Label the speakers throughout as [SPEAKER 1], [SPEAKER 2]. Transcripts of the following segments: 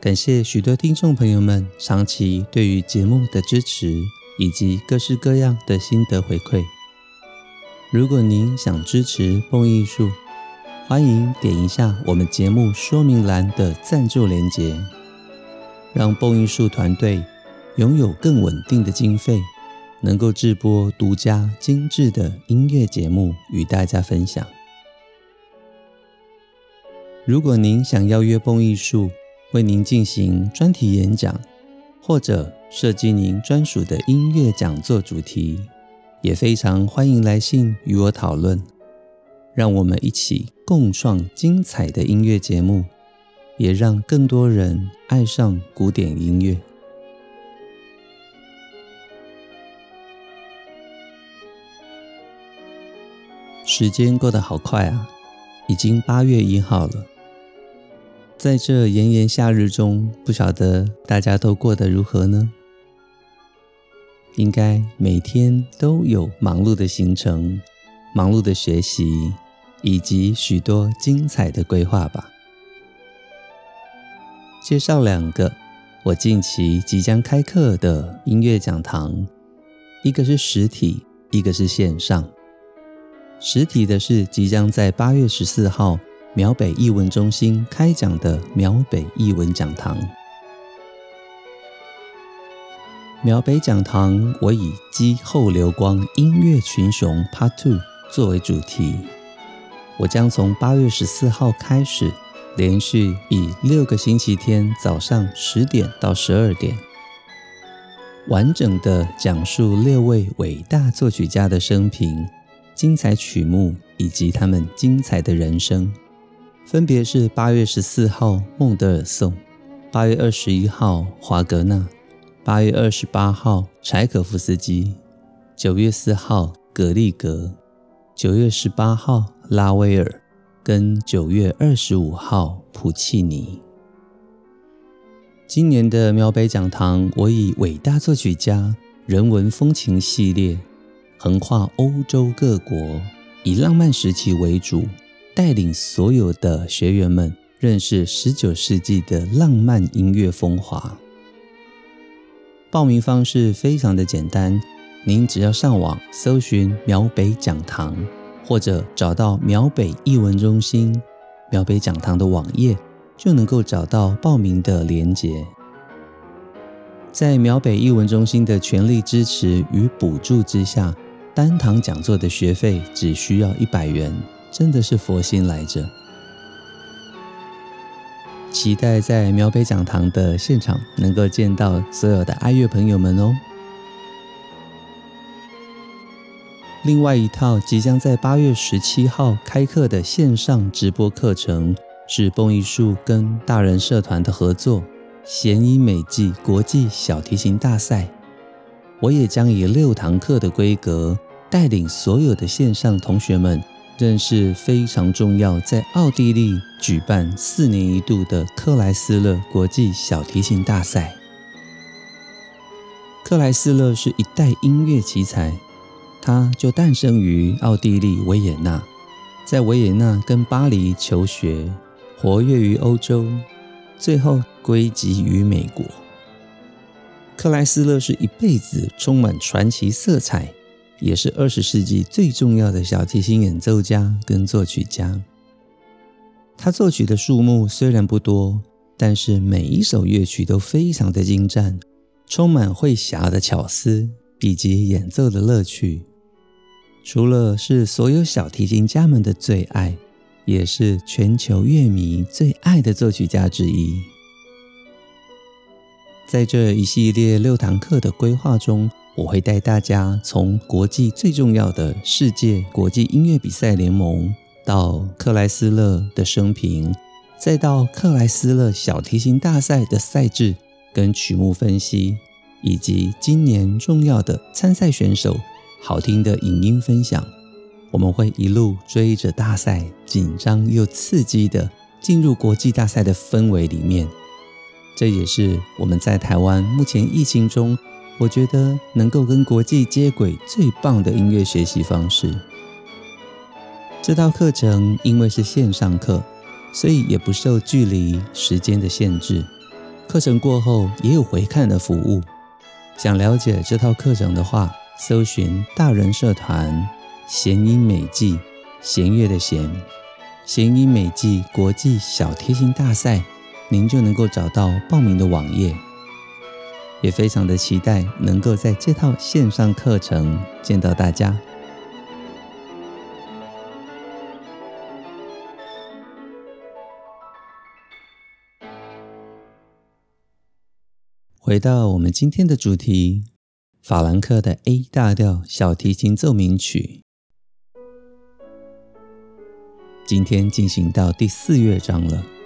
[SPEAKER 1] 感谢许多听众朋友们长期对于节目的支持，以及各式各样的心得回馈。如果您想支持蹦艺术，欢迎点一下我们节目说明栏的赞助连结，让蹦艺术团队拥有更稳定的经费，能够制播独家精致的音乐节目与大家分享。如果您想邀约蹦艺术，为您进行专题演讲，或者设计您专属的音乐讲座主题，也非常欢迎来信与我讨论。让我们一起共创精彩的音乐节目，也让更多人爱上古典音乐。时间过得好快啊，已经八月一号了。在这炎炎夏日中，不晓得大家都过得如何呢？应该每天都有忙碌的行程、忙碌的学习，以及许多精彩的规划吧。介绍两个我近期即将开课的音乐讲堂，一个是实体，一个是线上。实体的是即将在八月十四号，苗北艺文中心开讲的苗北艺文讲堂。苗北讲堂，我以“击后流光音乐群雄 Part Two” 作为主题。我将从八月十四号开始，连续以六个星期天早上十点到十二点，完整的讲述六位伟大作曲家的生平、精彩曲目以及他们精彩的人生。分别是八月十四号孟德尔颂，八月二十一号华格纳，八月二十八号柴可夫斯基，九月四号格利格，九月十八号拉威尔，跟九月二十五号普契尼。今年的苗北讲堂，我以伟大作曲家人文风情系列，横跨欧洲各国，以浪漫时期为主。带领所有的学员们认识十九世纪的浪漫音乐风华。报名方式非常的简单，您只要上网搜寻苗北讲堂，或者找到苗北艺文中心苗北讲堂的网页，就能够找到报名的连结。在苗北艺文中心的全力支持与补助之下，单堂讲座的学费只需要一百元。真的是佛心来着，期待在苗北讲堂的现场能够见到所有的爱乐朋友们哦。另外一套即将在八月十七号开课的线上直播课程，是蹦艺术跟大人社团的合作——弦音美技国际小提琴大赛。我也将以六堂课的规格，带领所有的线上同学们。认识非常重要，在奥地利举办四年一度的克莱斯勒国际小提琴大赛。克莱斯勒是一代音乐奇才，他就诞生于奥地利维也纳，在维也纳跟巴黎求学，活跃于欧洲，最后归籍于美国。克莱斯勒是一辈子充满传奇色彩。也是二十世纪最重要的小提琴演奏家跟作曲家。他作曲的数目虽然不多，但是每一首乐曲都非常的精湛，充满会狭的巧思以及演奏的乐趣。除了是所有小提琴家们的最爱，也是全球乐迷最爱的作曲家之一。在这一系列六堂课的规划中，我会带大家从国际最重要的世界国际音乐比赛联盟，到克莱斯勒的生平，再到克莱斯勒小提琴大赛的赛制，跟曲目分析，以及今年重要的参赛选手好听的影音分享，我们会一路追着大赛，紧张又刺激的进入国际大赛的氛围里面。这也是我们在台湾目前疫情中，我觉得能够跟国际接轨最棒的音乐学习方式。这套课程因为是线上课，所以也不受距离、时间的限制。课程过后也有回看的服务。想了解这套课程的话，搜寻大人社团弦音美技，弦乐的弦，弦音美技国际小提琴大赛，您就能够找到报名的网页。也非常的期待能够在这套线上课程见到大家。回到我们今天的主题，法兰克的 A 大调小提琴奏鸣曲，今天进行到第四乐章了。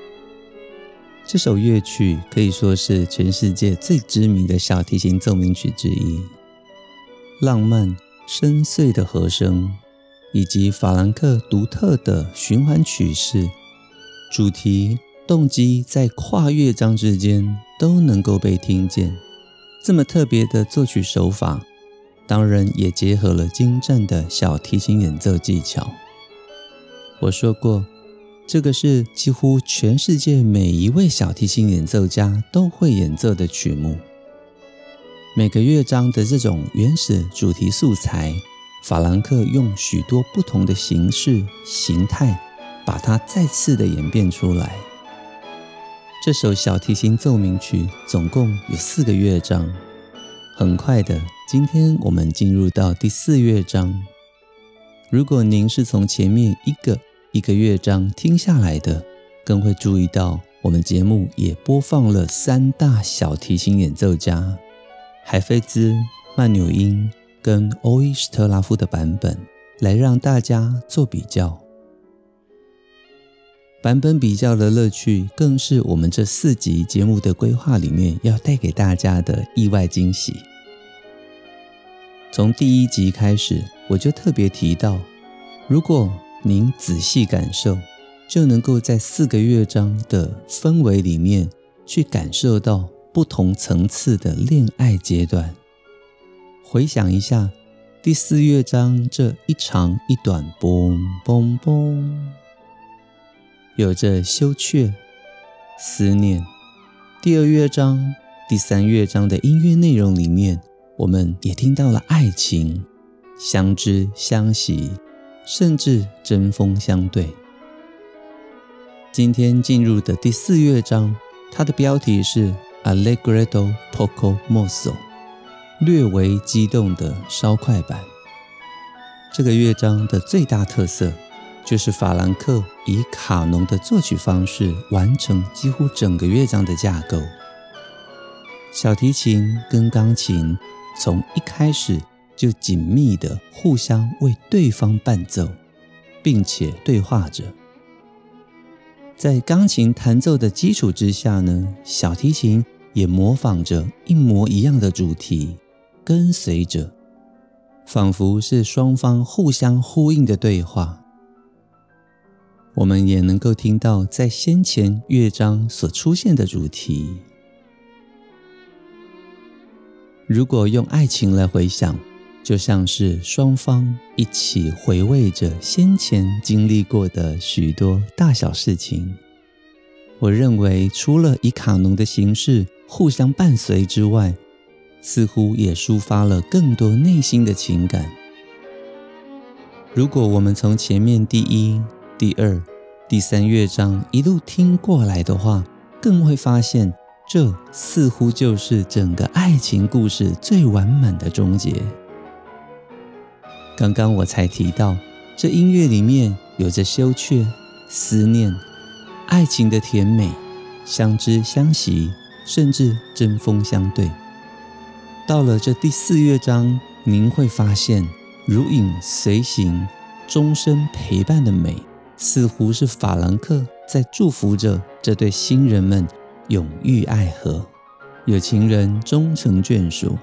[SPEAKER 1] 这首乐曲可以说是全世界最知名的小提琴奏鸣曲之一，浪漫深邃的和声，以及法兰克独特的循环曲式，主题。动机在跨乐章之间都能够被听见，这么特别的作曲手法，当然也结合了精湛的小提琴演奏技巧。我说过，这个是几乎全世界每一位小提琴演奏家都会演奏的曲目。每个乐章的这种原始主题素材，法兰克用许多不同的形式、形态，把它再次的演变出来。这首小提琴奏鸣曲总共有四个乐章。很快的，今天我们进入到第四乐章。如果您是从前面一个一个乐章听下来的，更会注意到我们节目也播放了三大小提琴演奏家海菲兹、曼纽因跟欧伊斯特拉夫的版本，来让大家做比较。版本比较的乐趣，更是我们这四集节目的规划里面要带给大家的意外惊喜。从第一集开始，我就特别提到，如果您仔细感受，就能够在四个乐章的氛围里面去感受到不同层次的恋爱阶段。回想一下，第四乐章这一长一短，嘣嘣嘣。有着羞怯、思念。第二乐章、第三乐章的音乐内容里面，我们也听到了爱情、相知相惜，甚至针锋相对。今天进入的第四乐章，它的标题是 Allegretto poco mosso，略为激动的稍快板。这个乐章的最大特色。就是法兰克以卡农的作曲方式完成几乎整个乐章的架构。小提琴跟钢琴从一开始就紧密的互相为对方伴奏，并且对话着。在钢琴弹奏的基础之下呢，小提琴也模仿着一模一样的主题，跟随着，仿佛是双方互相呼应的对话。我们也能够听到在先前乐章所出现的主题。如果用爱情来回想，就像是双方一起回味着先前经历过的许多大小事情。我认为，除了以卡农的形式互相伴随之外，似乎也抒发了更多内心的情感。如果我们从前面第一。第二、第三乐章一路听过来的话，更会发现，这似乎就是整个爱情故事最完满的终结。刚刚我才提到，这音乐里面有着羞怯、思念、爱情的甜美、相知相惜，甚至针锋相对。到了这第四乐章，您会发现如影随形、终身陪伴的美。似乎是法兰克在祝福着这对新人们永浴爱河。有情人终成眷属。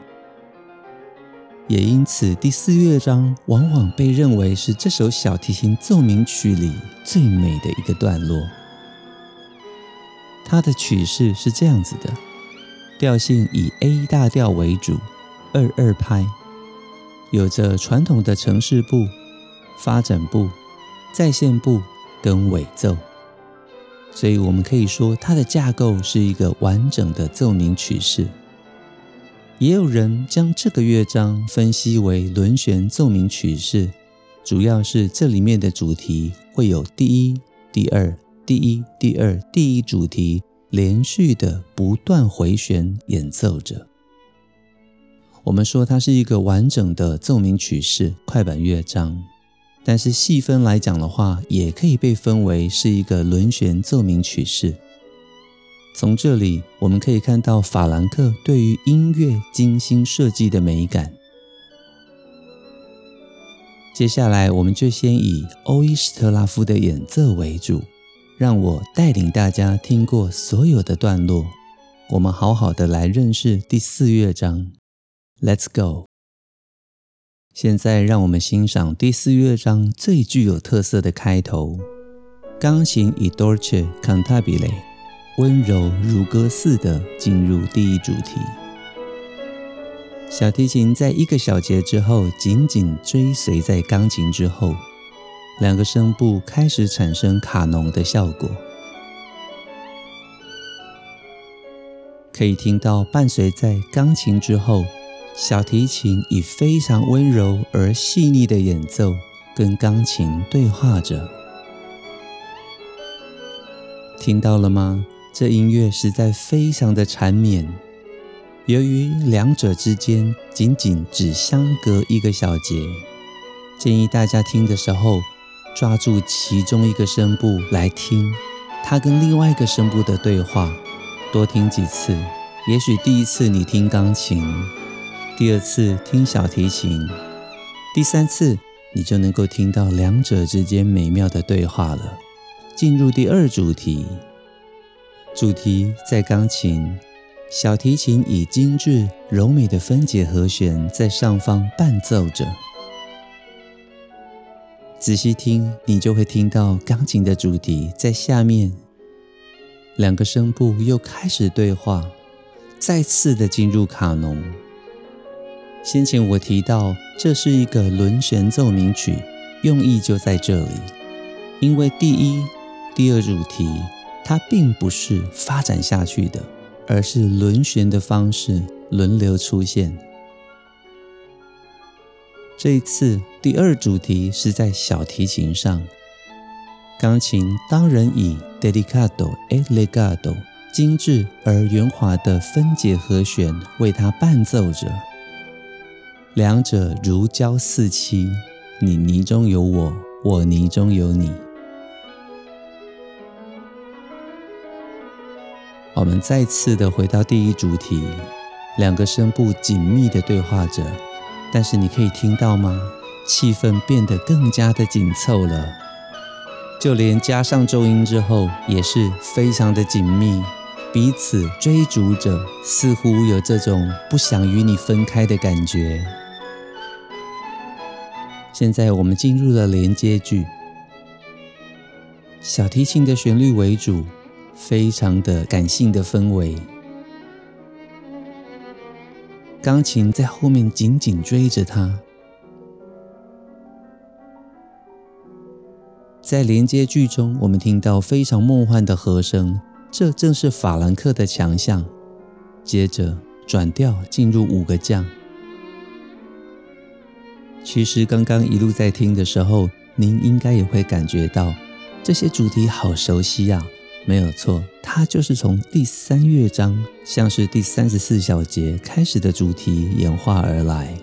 [SPEAKER 1] 也因此，第四乐章往往被认为是这首小提琴奏鸣曲里最美的一个段落。它的曲式是这样子的：调性以 A 大调为主，二二拍，有着传统的呈示部、发展部、再现部跟尾奏。所以，我们可以说它的架构是一个完整的奏鸣曲式。也有人将这个乐章分析为轮旋奏鸣曲式，主要是这里面的主题会有第一、第二、第一、第二、第一主题连续的不断回旋演奏着。我们说它是一个完整的奏鸣曲式快板乐章，但是细分来讲的话，也可以被分为是一个轮旋奏鸣曲式。从这里我们可以看到法兰克对于音乐精心设计的美感。接下来，我们就先以欧伊斯特拉夫的演奏为主，让我带领大家听过所有的段落，我们好好的来认识第四乐章。Let's go！现在让我们欣赏第四乐章最具有特色的开头，钢琴以 Dolce Cantabile。温柔如歌似的进入第一主题，小提琴在一个小节之后紧紧追随在钢琴之后，两个声部开始产生卡农的效果，可以听到伴随在钢琴之后，小提琴以非常温柔而细腻的演奏跟钢琴对话着，听到了吗？这音乐实在非常的缠绵，由于两者之间仅仅只相隔一个小节，建议大家听的时候抓住其中一个声部来听，它跟另外一个声部的对话，多听几次。也许第一次你听钢琴，第二次听小提琴，第三次你就能够听到两者之间美妙的对话了。进入第二主题。主题在钢琴，小提琴以精致柔美的分解和弦在上方伴奏着。仔细听，你就会听到钢琴的主题在下面，两个声部又开始对话，再次的进入卡农。先前我提到，这是一个轮旋奏鸣曲，用意就在这里，因为第一、第二主题。它并不是发展下去的，而是轮旋的方式轮流出现。这一次第二主题是在小提琴上，钢琴当然以 delicato e legato 精致而圆滑的分解和弦为它伴奏着，两者如胶似漆，你泥中有我，我泥中有你。我们再次的回到第一主题，两个声部紧密的对话着，但是你可以听到吗？气氛变得更加的紧凑了，就连加上重音之后也是非常的紧密，彼此追逐着，似乎有这种不想与你分开的感觉。现在我们进入了连接句，小提琴的旋律为主。非常的感性的氛围，钢琴在后面紧紧追着他。在连接句中，我们听到非常梦幻的和声，这正是法兰克的强项。接着转调进入五个降。其实刚刚一路在听的时候，您应该也会感觉到这些主题好熟悉呀。没有错，它就是从第三乐章，像是第三十四小节开始的主题演化而来。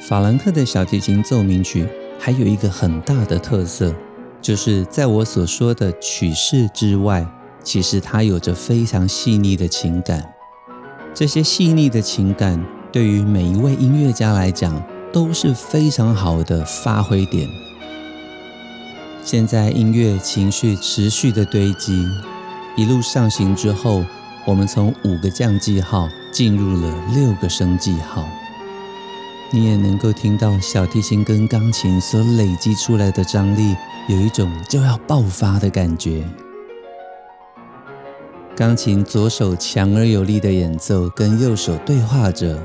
[SPEAKER 1] 法兰克的小提琴奏鸣曲还有一个很大的特色，就是在我所说的曲式之外，其实它有着非常细腻的情感。这些细腻的情感，对于每一位音乐家来讲，都是非常好的发挥点。现在音乐情绪持续的堆积，一路上行之后，我们从五个降记号进入了六个升记号，你也能够听到小提琴跟钢琴所累积出来的张力，有一种就要爆发的感觉。钢琴左手强而有力的演奏，跟右手对话着，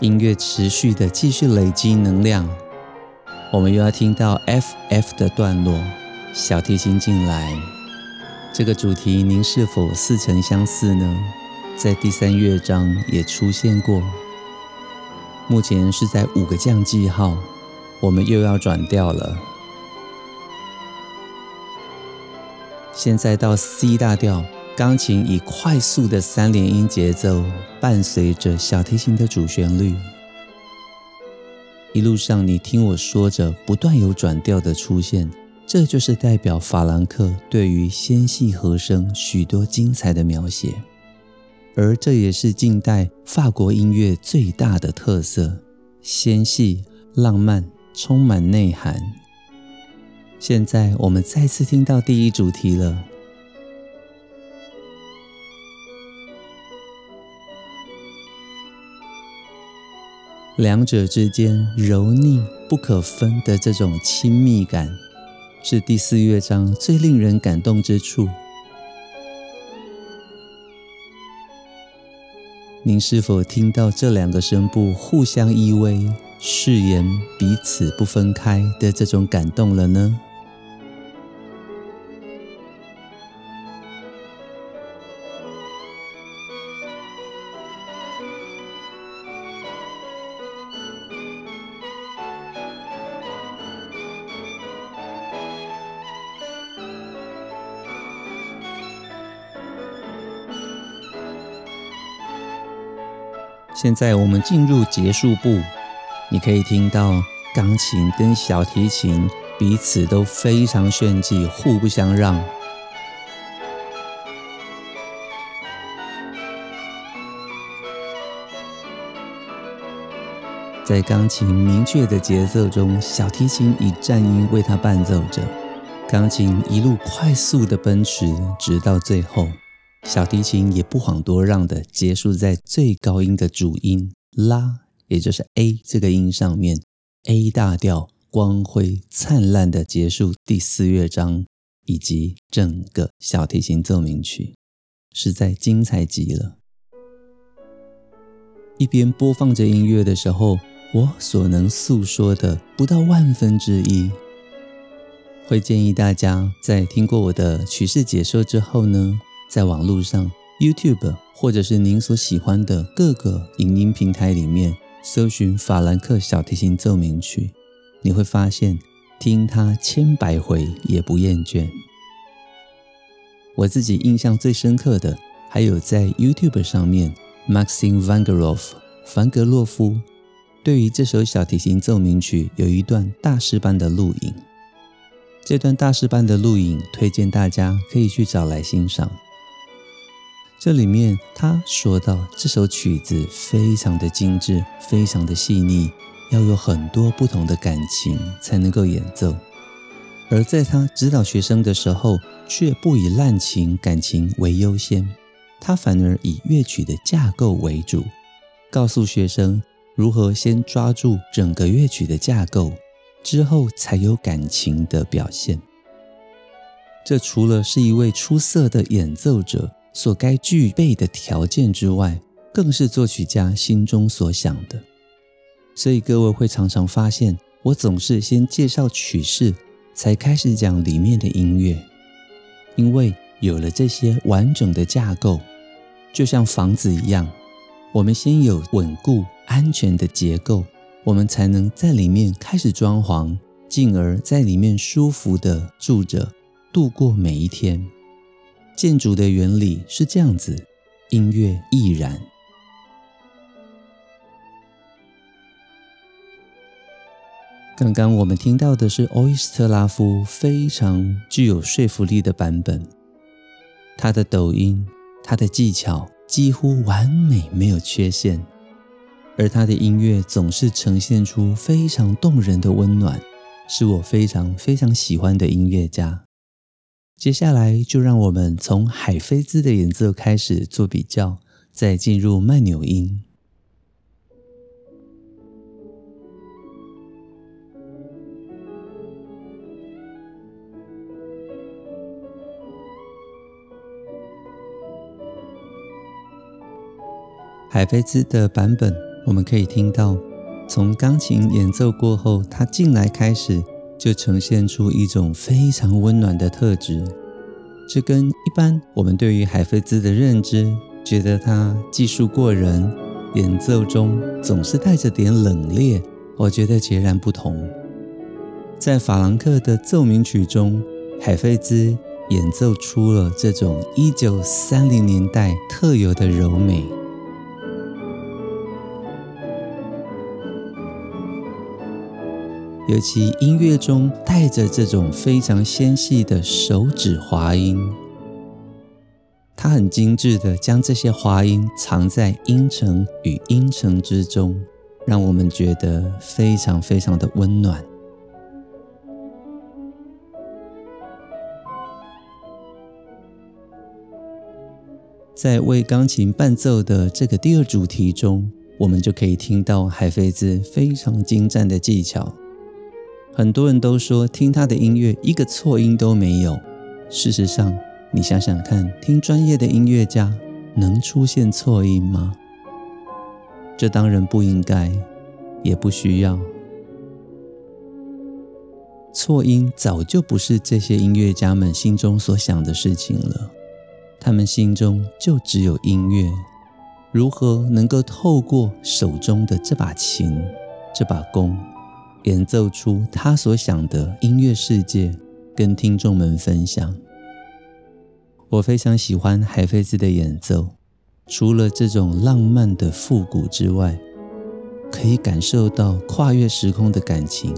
[SPEAKER 1] 音乐持续的继续累积能量。我们又要听到 F F 的段落，小提琴进来。这个主题您是否似曾相似呢？在第三乐章也出现过。目前是在五个降记号，我们又要转调了。现在到 C 大调，钢琴以快速的三连音节奏伴随着小提琴的主旋律。一路上你听我说着，不断有转调的出现。这就是代表法兰克对于纤细和声许多精彩的描写，而这也是近代法国音乐最大的特色：纤细、浪漫、充满内涵。现在我们再次听到第一主题了，两者之间柔腻不可分的这种亲密感。是第四乐章最令人感动之处。您是否听到这两个声部互相依偎、誓言彼此不分开的这种感动了呢？现在我们进入结束部，你可以听到钢琴跟小提琴彼此都非常炫技，互不相让。在钢琴明确的节奏中，小提琴以颤音为它伴奏着，钢琴一路快速的奔驰，直到最后。小提琴也不遑多让的结束在最高音的主音拉，也就是 A 这个音上面，A 大调光辉灿烂的结束第四乐章以及整个小提琴奏鸣曲，实在精彩极了。一边播放着音乐的时候，我所能诉说的不到万分之一。会建议大家在听过我的曲式解说之后呢，在网络上，YouTube 或者是您所喜欢的各个影音平台里面搜寻法兰克小提琴奏鸣曲，你会发现听它千百回也不厌倦。我自己印象最深刻的，还有在 YouTube 上面，Maxim Vangerov 凡格洛夫对于这首小提琴奏鸣曲有一段大师班的录影。这段大师班的录影推荐大家可以去找来欣赏。这里面他说到，这首曲子非常的精致，非常的细腻，要有很多不同的感情才能够演奏。而在他指导学生的时候，却不以滥情感情为优先，他反而以乐曲的架构为主，告诉学生如何先抓住整个乐曲的架构，之后才有感情的表现。这除了是一位出色的演奏者，所该具备的条件之外，更是作曲家心中所想的。所以各位会常常发现，我总是先介绍曲式，才开始讲里面的音乐。因为有了这些完整的架构，就像房子一样，我们先有稳固安全的结构，我们才能在里面开始装潢，进而在里面舒服的住着，度过每一天。建筑的原理是这样子，音乐亦然。刚刚我们听到的是欧伊斯特拉夫非常具有说服力的版本，他的抖音，他的技巧几乎完美，没有缺陷，而他的音乐总是呈现出非常动人的温暖，是我非常非常喜欢的音乐家。接下来就让我们从海菲兹的演奏开始做比较，再进入慢纽音。海菲兹的版本，我们可以听到，从钢琴演奏过后，它进来开始。就呈现出一种非常温暖的特质，这跟一般我们对于海菲兹的认知，觉得他技术过人，演奏中总是带着点冷冽，我觉得截然不同。在法兰克的奏鸣曲中，海菲兹演奏出了这种一九三零年代特有的柔美。尤其音乐中带着这种非常纤细的手指滑音，它很精致地将这些滑音藏在音程与音程之中，让我们觉得非常非常的温暖。在为钢琴伴奏的这个第二主题中，我们就可以听到海菲兹非常精湛的技巧。很多人都说听他的音乐一个错音都没有。事实上，你想想看，听专业的音乐家能出现错音吗？这当然不应该，也不需要。错音早就不是这些音乐家们心中所想的事情了。他们心中就只有音乐，如何能够透过手中的这把琴、这把弓。演奏出他所想的音乐世界，跟听众们分享。我非常喜欢海菲兹的演奏，除了这种浪漫的复古之外，可以感受到跨越时空的感情。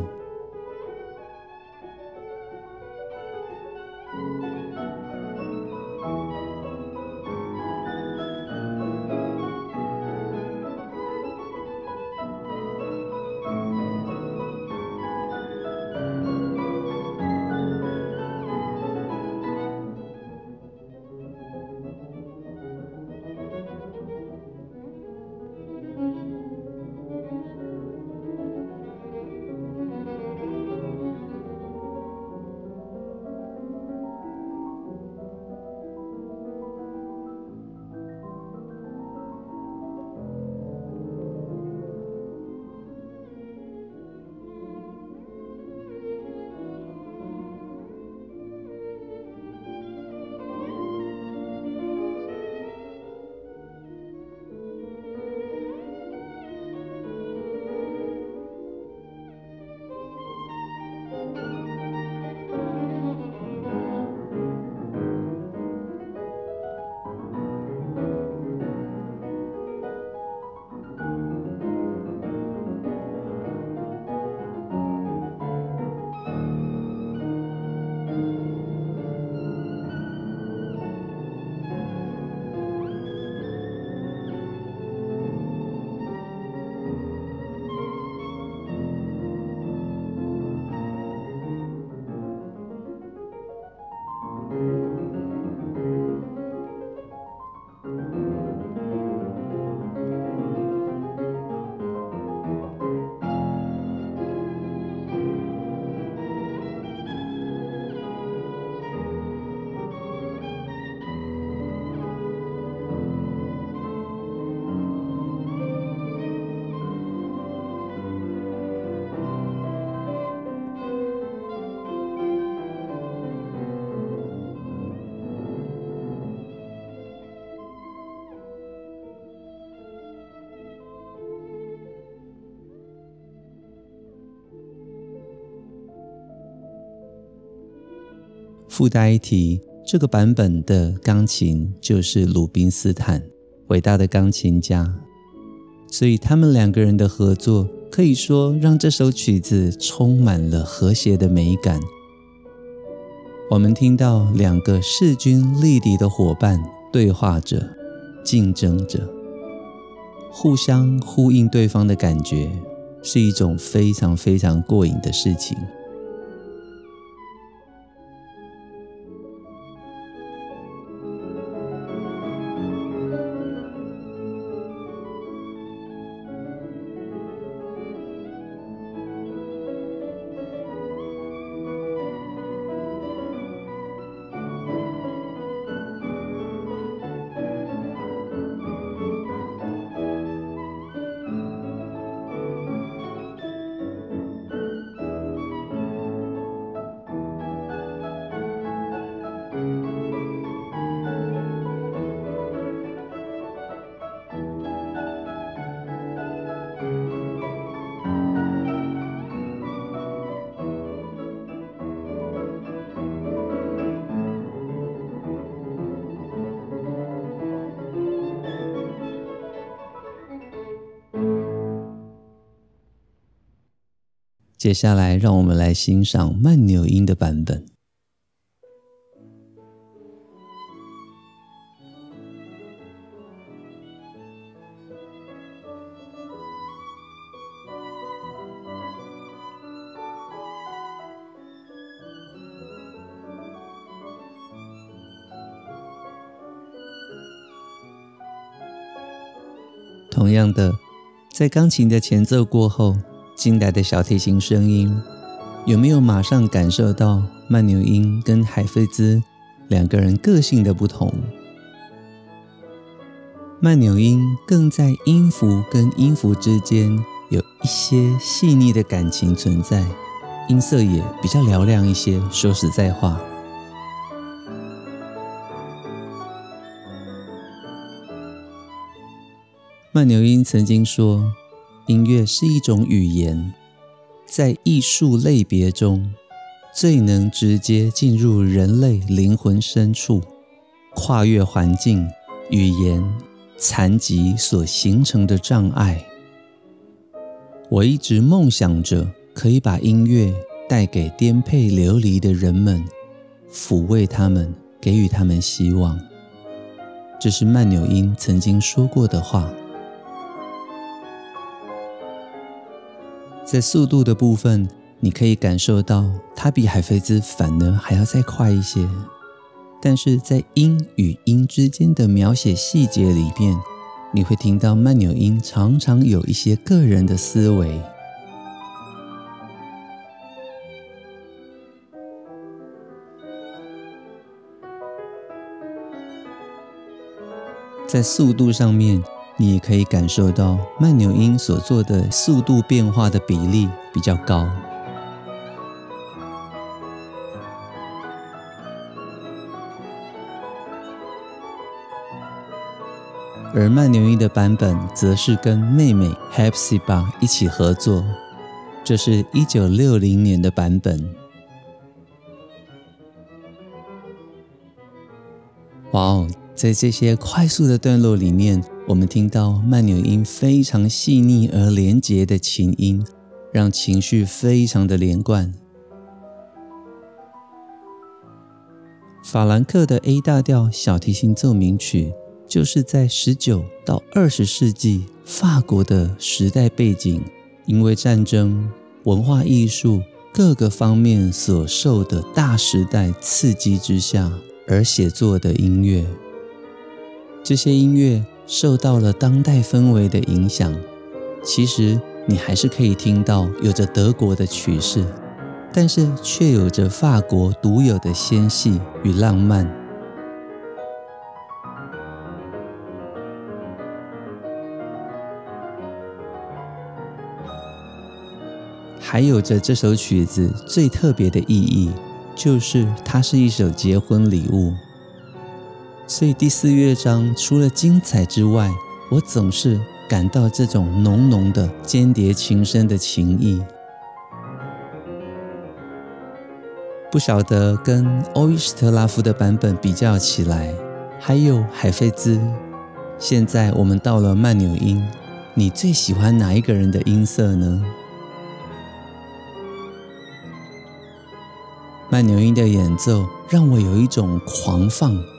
[SPEAKER 1] 附带一提，这个版本的钢琴就是鲁宾斯坦，伟大的钢琴家。所以他们两个人的合作，可以说让这首曲子充满了和谐的美感。我们听到两个势均力敌的伙伴对话着、竞争着，互相呼应对方的感觉，是一种非常非常过瘾的事情。接下来，让我们来欣赏慢扭音的版本。同样的，在钢琴的前奏过后，进来的小提琴声音，有没有马上感受到慢扭音跟海菲兹两个人个性的不同？慢扭音更在音符跟音符之间有一些细腻的感情存在，音色也比较嘹亮一些。说实在话。慢扭音曾经说：“音乐是一种语言，在艺术类别中最能直接进入人类灵魂深处，跨越环境、语言、残疾所形成的障碍。我一直梦想着可以把音乐带给颠沛流离的人们，抚慰他们，给予他们希望。”这是曼纽因曾经说过的话。在速度的部分，你可以感受到它比海菲兹反而还要再快一些。但是在音与音之间的描写细节里面，你会听到慢扭音常常有一些个人的思维。在速度上面。你也可以感受到慢扭音所做的速度变化的比例比较高，而慢扭音的版本则是跟妹妹 Hepziba 一起合作，这是一九六零年的版本。哇哦，在这些快速的段落里面。我们听到慢扭音非常细腻而连结的琴音，让情绪非常的连贯。法兰克的 A 大调小提琴奏鸣曲，就是在十九到二十世纪法国的时代背景，因为战争、文化艺术各个方面所受的大时代刺激之下而写作的音乐。这些音乐。受到了当代氛围的影响，其实你还是可以听到有着德国的曲式，但是却有着法国独有的纤细与浪漫，还有着这首曲子最特别的意义，就是它是一首结婚礼物。所以第四乐章除了精彩之外，我总是感到这种浓浓的间谍情深的情意。不晓得跟欧伊斯特拉夫的版本比较起来，还有海菲兹。现在我们到了慢纽音，你最喜欢哪一个人的音色呢？慢纽音的演奏让我有一种狂放。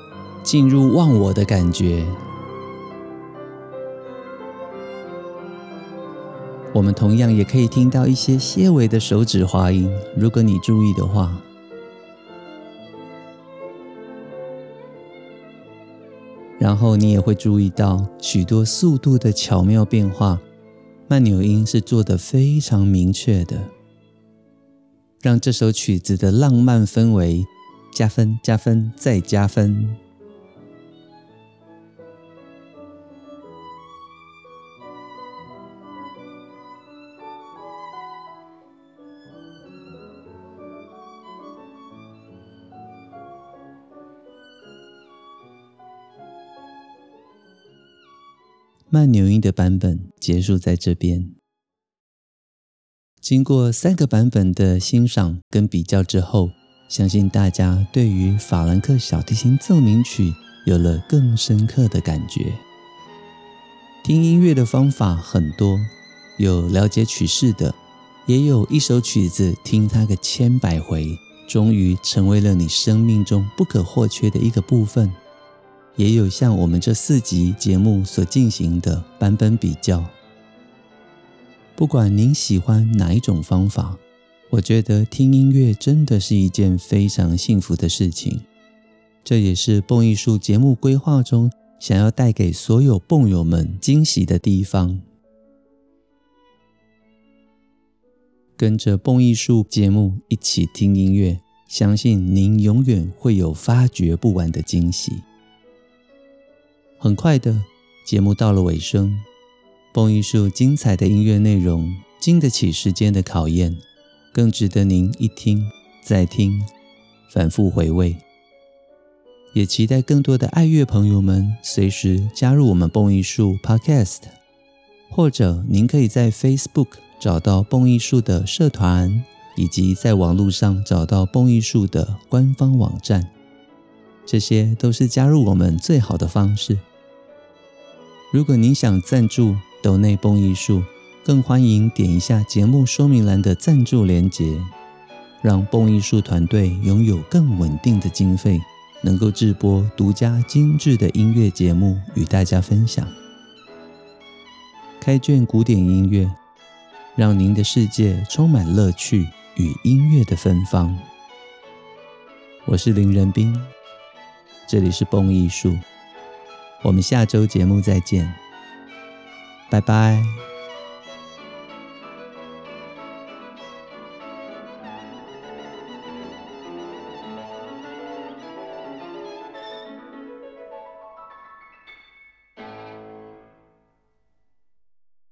[SPEAKER 1] 进入忘我的感觉。我们同样也可以听到一些些微的手指滑音，如果你注意的话。然后你也会注意到许多速度的巧妙变化，慢扭音是做得非常明确的，让这首曲子的浪漫氛围加分、加分再加分。慢牛音的版本结束在这边。经过三个版本的欣赏跟比较之后，相信大家对于法兰克小提琴奏鸣曲有了更深刻的感觉。听音乐的方法很多，有了解曲式的，也有一首曲子听它个千百回，终于成为了你生命中不可或缺的一个部分。也有像我们这四集节目所进行的版本比较。不管您喜欢哪一种方法，我觉得听音乐真的是一件非常幸福的事情。这也是蹦艺术节目规划中想要带给所有蹦友们惊喜的地方。跟着蹦艺术节目一起听音乐，相信您永远会有发掘不完的惊喜。很快的，节目到了尾声，蹦艺术精彩的音乐内容经得起时间的考验，更值得您一听再听，反复回味。也期待更多的爱乐朋友们随时加入我们蹦艺术 Podcast，或者您可以在 Facebook 找到蹦艺术的社团，以及在网络上找到蹦艺术的官方网站，这些都是加入我们最好的方式。如果您想赞助抖内蹦艺术，更欢迎点一下节目说明栏的赞助连结，让蹦艺术团队拥有更稳定的经费。能够制播独家精致的音乐节目与大家分享，开卷古典音乐，让您的世界充满乐趣与音乐的芬芳。我是林仁斌，这里是蹦艺术，我们下周节目再见，拜拜。